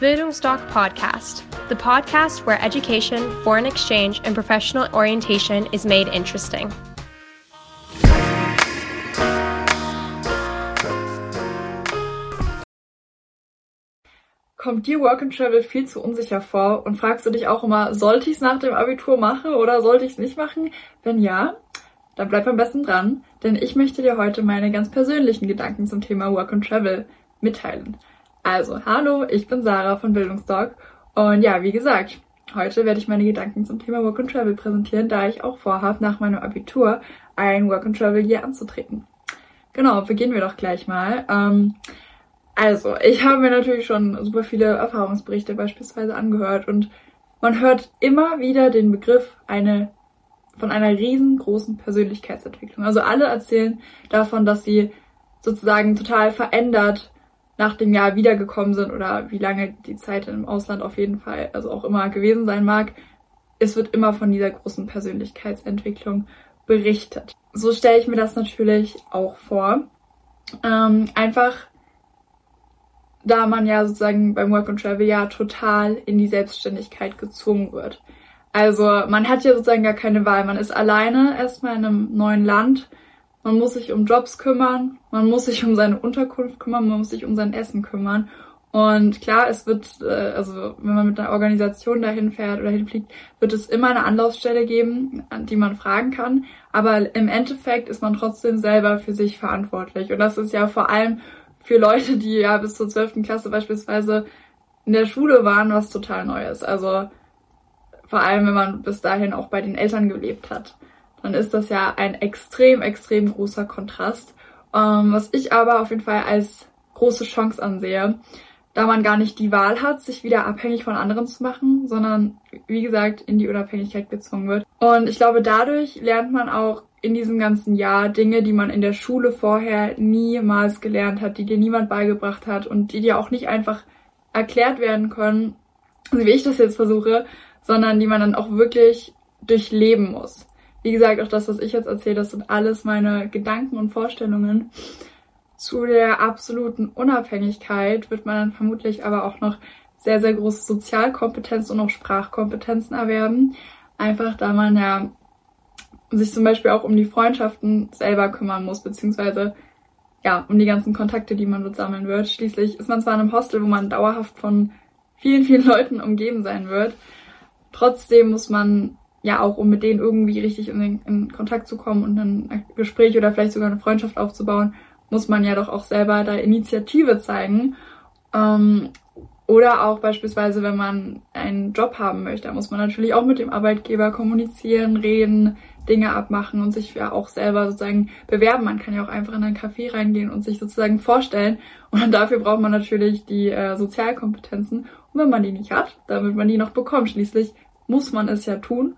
Bildungsdoc Podcast, the podcast where education, foreign exchange, and professional orientation is made interesting. Kommt dir Work and Travel viel zu unsicher vor und fragst du dich auch immer, sollte ich es nach dem Abitur machen oder sollte ich es nicht machen? Wenn ja, dann bleib am besten dran, denn ich möchte dir heute meine ganz persönlichen Gedanken zum Thema Work and Travel mitteilen. Also, hallo, ich bin Sarah von Bildungsdoc und ja, wie gesagt, heute werde ich meine Gedanken zum Thema Work and Travel präsentieren, da ich auch vorhabe, nach meinem Abitur ein Work and Travel Year anzutreten. Genau, beginnen wir doch gleich mal. Ähm, also, ich habe mir natürlich schon super viele Erfahrungsberichte beispielsweise angehört und man hört immer wieder den Begriff eine von einer riesengroßen Persönlichkeitsentwicklung. Also alle erzählen davon, dass sie sozusagen total verändert nach dem Jahr wiedergekommen sind oder wie lange die Zeit im Ausland auf jeden Fall, also auch immer gewesen sein mag, es wird immer von dieser großen Persönlichkeitsentwicklung berichtet. So stelle ich mir das natürlich auch vor. Ähm, einfach da man ja sozusagen beim Work and Travel ja total in die Selbstständigkeit gezwungen wird. Also man hat ja sozusagen gar keine Wahl. Man ist alleine erstmal in einem neuen Land man muss sich um Jobs kümmern, man muss sich um seine Unterkunft kümmern, man muss sich um sein Essen kümmern. Und klar, es wird, äh, also wenn man mit einer Organisation dahin fährt oder hinfliegt, wird es immer eine Anlaufstelle geben, an die man fragen kann. Aber im Endeffekt ist man trotzdem selber für sich verantwortlich. Und das ist ja vor allem für Leute, die ja bis zur 12. Klasse beispielsweise in der Schule waren, was total Neues. Also vor allem, wenn man bis dahin auch bei den Eltern gelebt hat dann ist das ja ein extrem, extrem großer Kontrast. Ähm, was ich aber auf jeden Fall als große Chance ansehe, da man gar nicht die Wahl hat, sich wieder abhängig von anderen zu machen, sondern wie gesagt in die Unabhängigkeit gezwungen wird. Und ich glaube, dadurch lernt man auch in diesem ganzen Jahr Dinge, die man in der Schule vorher niemals gelernt hat, die dir niemand beigebracht hat und die dir auch nicht einfach erklärt werden können, also wie ich das jetzt versuche, sondern die man dann auch wirklich durchleben muss. Wie gesagt, auch das, was ich jetzt erzähle, das sind alles meine Gedanken und Vorstellungen. Zu der absoluten Unabhängigkeit wird man dann vermutlich aber auch noch sehr, sehr große Sozialkompetenz und auch Sprachkompetenzen erwerben. Einfach da man ja sich zum Beispiel auch um die Freundschaften selber kümmern muss, beziehungsweise ja, um die ganzen Kontakte, die man dort sammeln wird. Schließlich ist man zwar in einem Hostel, wo man dauerhaft von vielen, vielen Leuten umgeben sein wird. Trotzdem muss man ja auch, um mit denen irgendwie richtig in, in Kontakt zu kommen und ein Gespräch oder vielleicht sogar eine Freundschaft aufzubauen, muss man ja doch auch selber da Initiative zeigen. Ähm, oder auch beispielsweise, wenn man einen Job haben möchte, muss man natürlich auch mit dem Arbeitgeber kommunizieren, reden, Dinge abmachen und sich ja auch selber sozusagen bewerben. Man kann ja auch einfach in ein Café reingehen und sich sozusagen vorstellen. Und dafür braucht man natürlich die äh, Sozialkompetenzen. Und wenn man die nicht hat, wird man die noch bekommen. Schließlich muss man es ja tun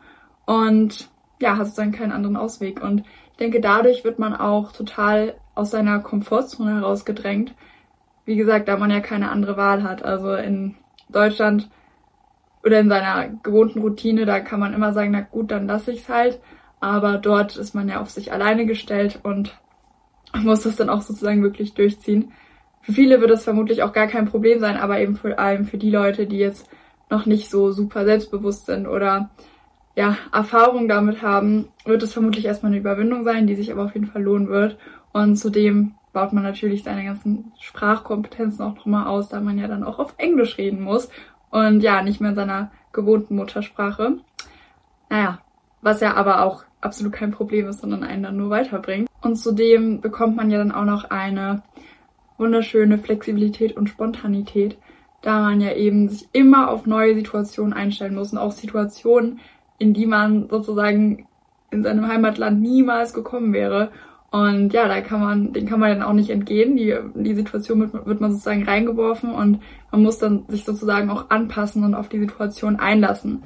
und ja, hat sozusagen keinen anderen Ausweg. Und ich denke, dadurch wird man auch total aus seiner Komfortzone herausgedrängt. Wie gesagt, da man ja keine andere Wahl hat. Also in Deutschland oder in seiner gewohnten Routine, da kann man immer sagen, na gut, dann lasse ich es halt. Aber dort ist man ja auf sich alleine gestellt und muss das dann auch sozusagen wirklich durchziehen. Für viele wird das vermutlich auch gar kein Problem sein, aber eben vor allem für die Leute, die jetzt noch nicht so super selbstbewusst sind oder ja, Erfahrung damit haben, wird es vermutlich erstmal eine Überwindung sein, die sich aber auf jeden Fall lohnen wird. Und zudem baut man natürlich seine ganzen Sprachkompetenzen auch nochmal aus, da man ja dann auch auf Englisch reden muss und ja, nicht mehr in seiner gewohnten Muttersprache. Naja, was ja aber auch absolut kein Problem ist, sondern einen dann nur weiterbringt. Und zudem bekommt man ja dann auch noch eine wunderschöne Flexibilität und Spontanität, da man ja eben sich immer auf neue Situationen einstellen muss und auch Situationen, in die man sozusagen in seinem Heimatland niemals gekommen wäre. Und ja, da kann man, den kann man dann auch nicht entgehen. Die, die Situation wird, wird man sozusagen reingeworfen und man muss dann sich sozusagen auch anpassen und auf die Situation einlassen.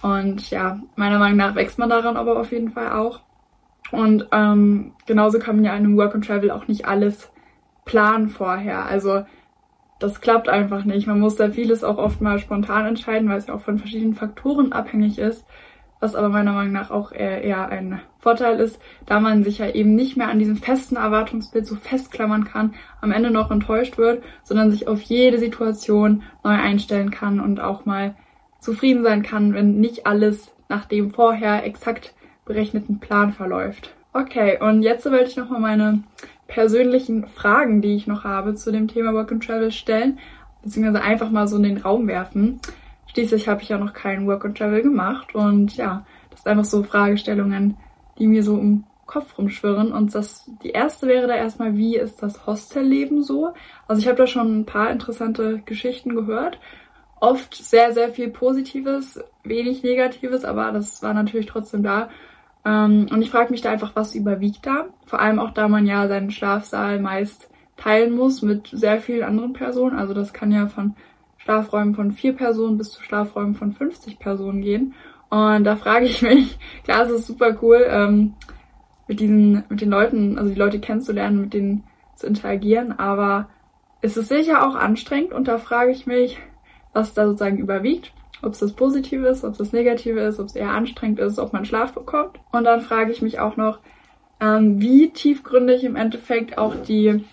Und ja, meiner Meinung nach wächst man daran aber auf jeden Fall auch. Und ähm, genauso kann man ja in einem Work and Travel auch nicht alles planen vorher. Also das klappt einfach nicht. Man muss da vieles auch oft mal spontan entscheiden, weil es ja auch von verschiedenen Faktoren abhängig ist, was aber meiner Meinung nach auch eher ein Vorteil ist, da man sich ja eben nicht mehr an diesem festen Erwartungsbild so festklammern kann, am Ende noch enttäuscht wird, sondern sich auf jede Situation neu einstellen kann und auch mal zufrieden sein kann, wenn nicht alles nach dem vorher exakt berechneten Plan verläuft. Okay, und jetzt wollte ich nochmal meine persönlichen Fragen, die ich noch habe zu dem Thema Work and Travel stellen, beziehungsweise einfach mal so in den Raum werfen. Schließlich habe ich ja noch kein Work and Travel gemacht und ja, das sind einfach so Fragestellungen, die mir so im Kopf rumschwirren. Und das, die erste wäre da erstmal, wie ist das Hostelleben so? Also ich habe da schon ein paar interessante Geschichten gehört. Oft sehr, sehr viel Positives, wenig Negatives, aber das war natürlich trotzdem da. Ähm, und ich frage mich da einfach, was überwiegt da? Vor allem auch, da man ja seinen Schlafsaal meist teilen muss mit sehr vielen anderen Personen. Also das kann ja von Schlafräumen von vier Personen bis zu Schlafräumen von 50 Personen gehen. Und da frage ich mich, klar, es ist super cool, ähm, mit diesen, mit den Leuten, also die Leute kennenzulernen, mit denen zu interagieren, aber es ist sicher auch anstrengend und da frage ich mich, was da sozusagen überwiegt ob es das Positive ist, ob es das Negative ist, ob es eher anstrengend ist, ob man Schlaf bekommt. Und dann frage ich mich auch noch, ähm, wie tiefgründig im Endeffekt auch die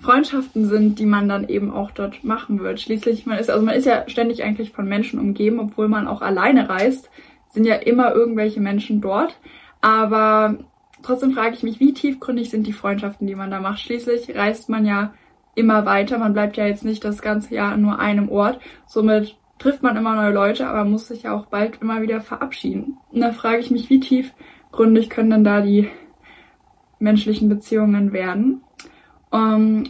Freundschaften sind, die man dann eben auch dort machen wird. Schließlich, man ist, also man ist ja ständig eigentlich von Menschen umgeben, obwohl man auch alleine reist, sind ja immer irgendwelche Menschen dort. Aber trotzdem frage ich mich, wie tiefgründig sind die Freundschaften, die man da macht. Schließlich reist man ja immer weiter. Man bleibt ja jetzt nicht das ganze Jahr an nur einem Ort. Somit trifft man immer neue Leute, aber muss sich ja auch bald immer wieder verabschieden. Und da frage ich mich, wie tiefgründig können denn da die menschlichen Beziehungen werden? Um, ähm,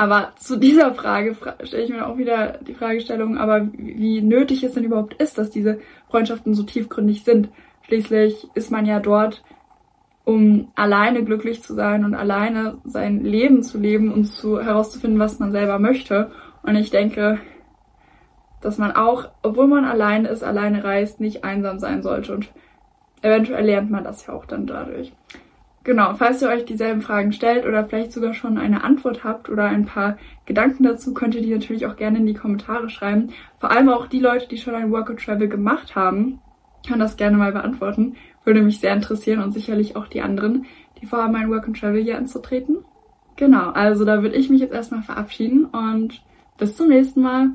aber zu dieser Frage stelle ich mir auch wieder die Fragestellung, aber wie nötig es denn überhaupt ist, dass diese Freundschaften so tiefgründig sind. Schließlich ist man ja dort, um alleine glücklich zu sein und alleine sein Leben zu leben und zu herauszufinden, was man selber möchte. Und ich denke, dass man auch, obwohl man alleine ist, alleine reist, nicht einsam sein sollte. Und eventuell lernt man das ja auch dann dadurch. Genau, falls ihr euch dieselben Fragen stellt oder vielleicht sogar schon eine Antwort habt oder ein paar Gedanken dazu, könnt ihr die natürlich auch gerne in die Kommentare schreiben. Vor allem auch die Leute, die schon ein Work and Travel gemacht haben, können das gerne mal beantworten. Würde mich sehr interessieren und sicherlich auch die anderen, die vorhaben, ein Work and Travel hier anzutreten. Genau, also da würde ich mich jetzt erstmal verabschieden und bis zum nächsten Mal.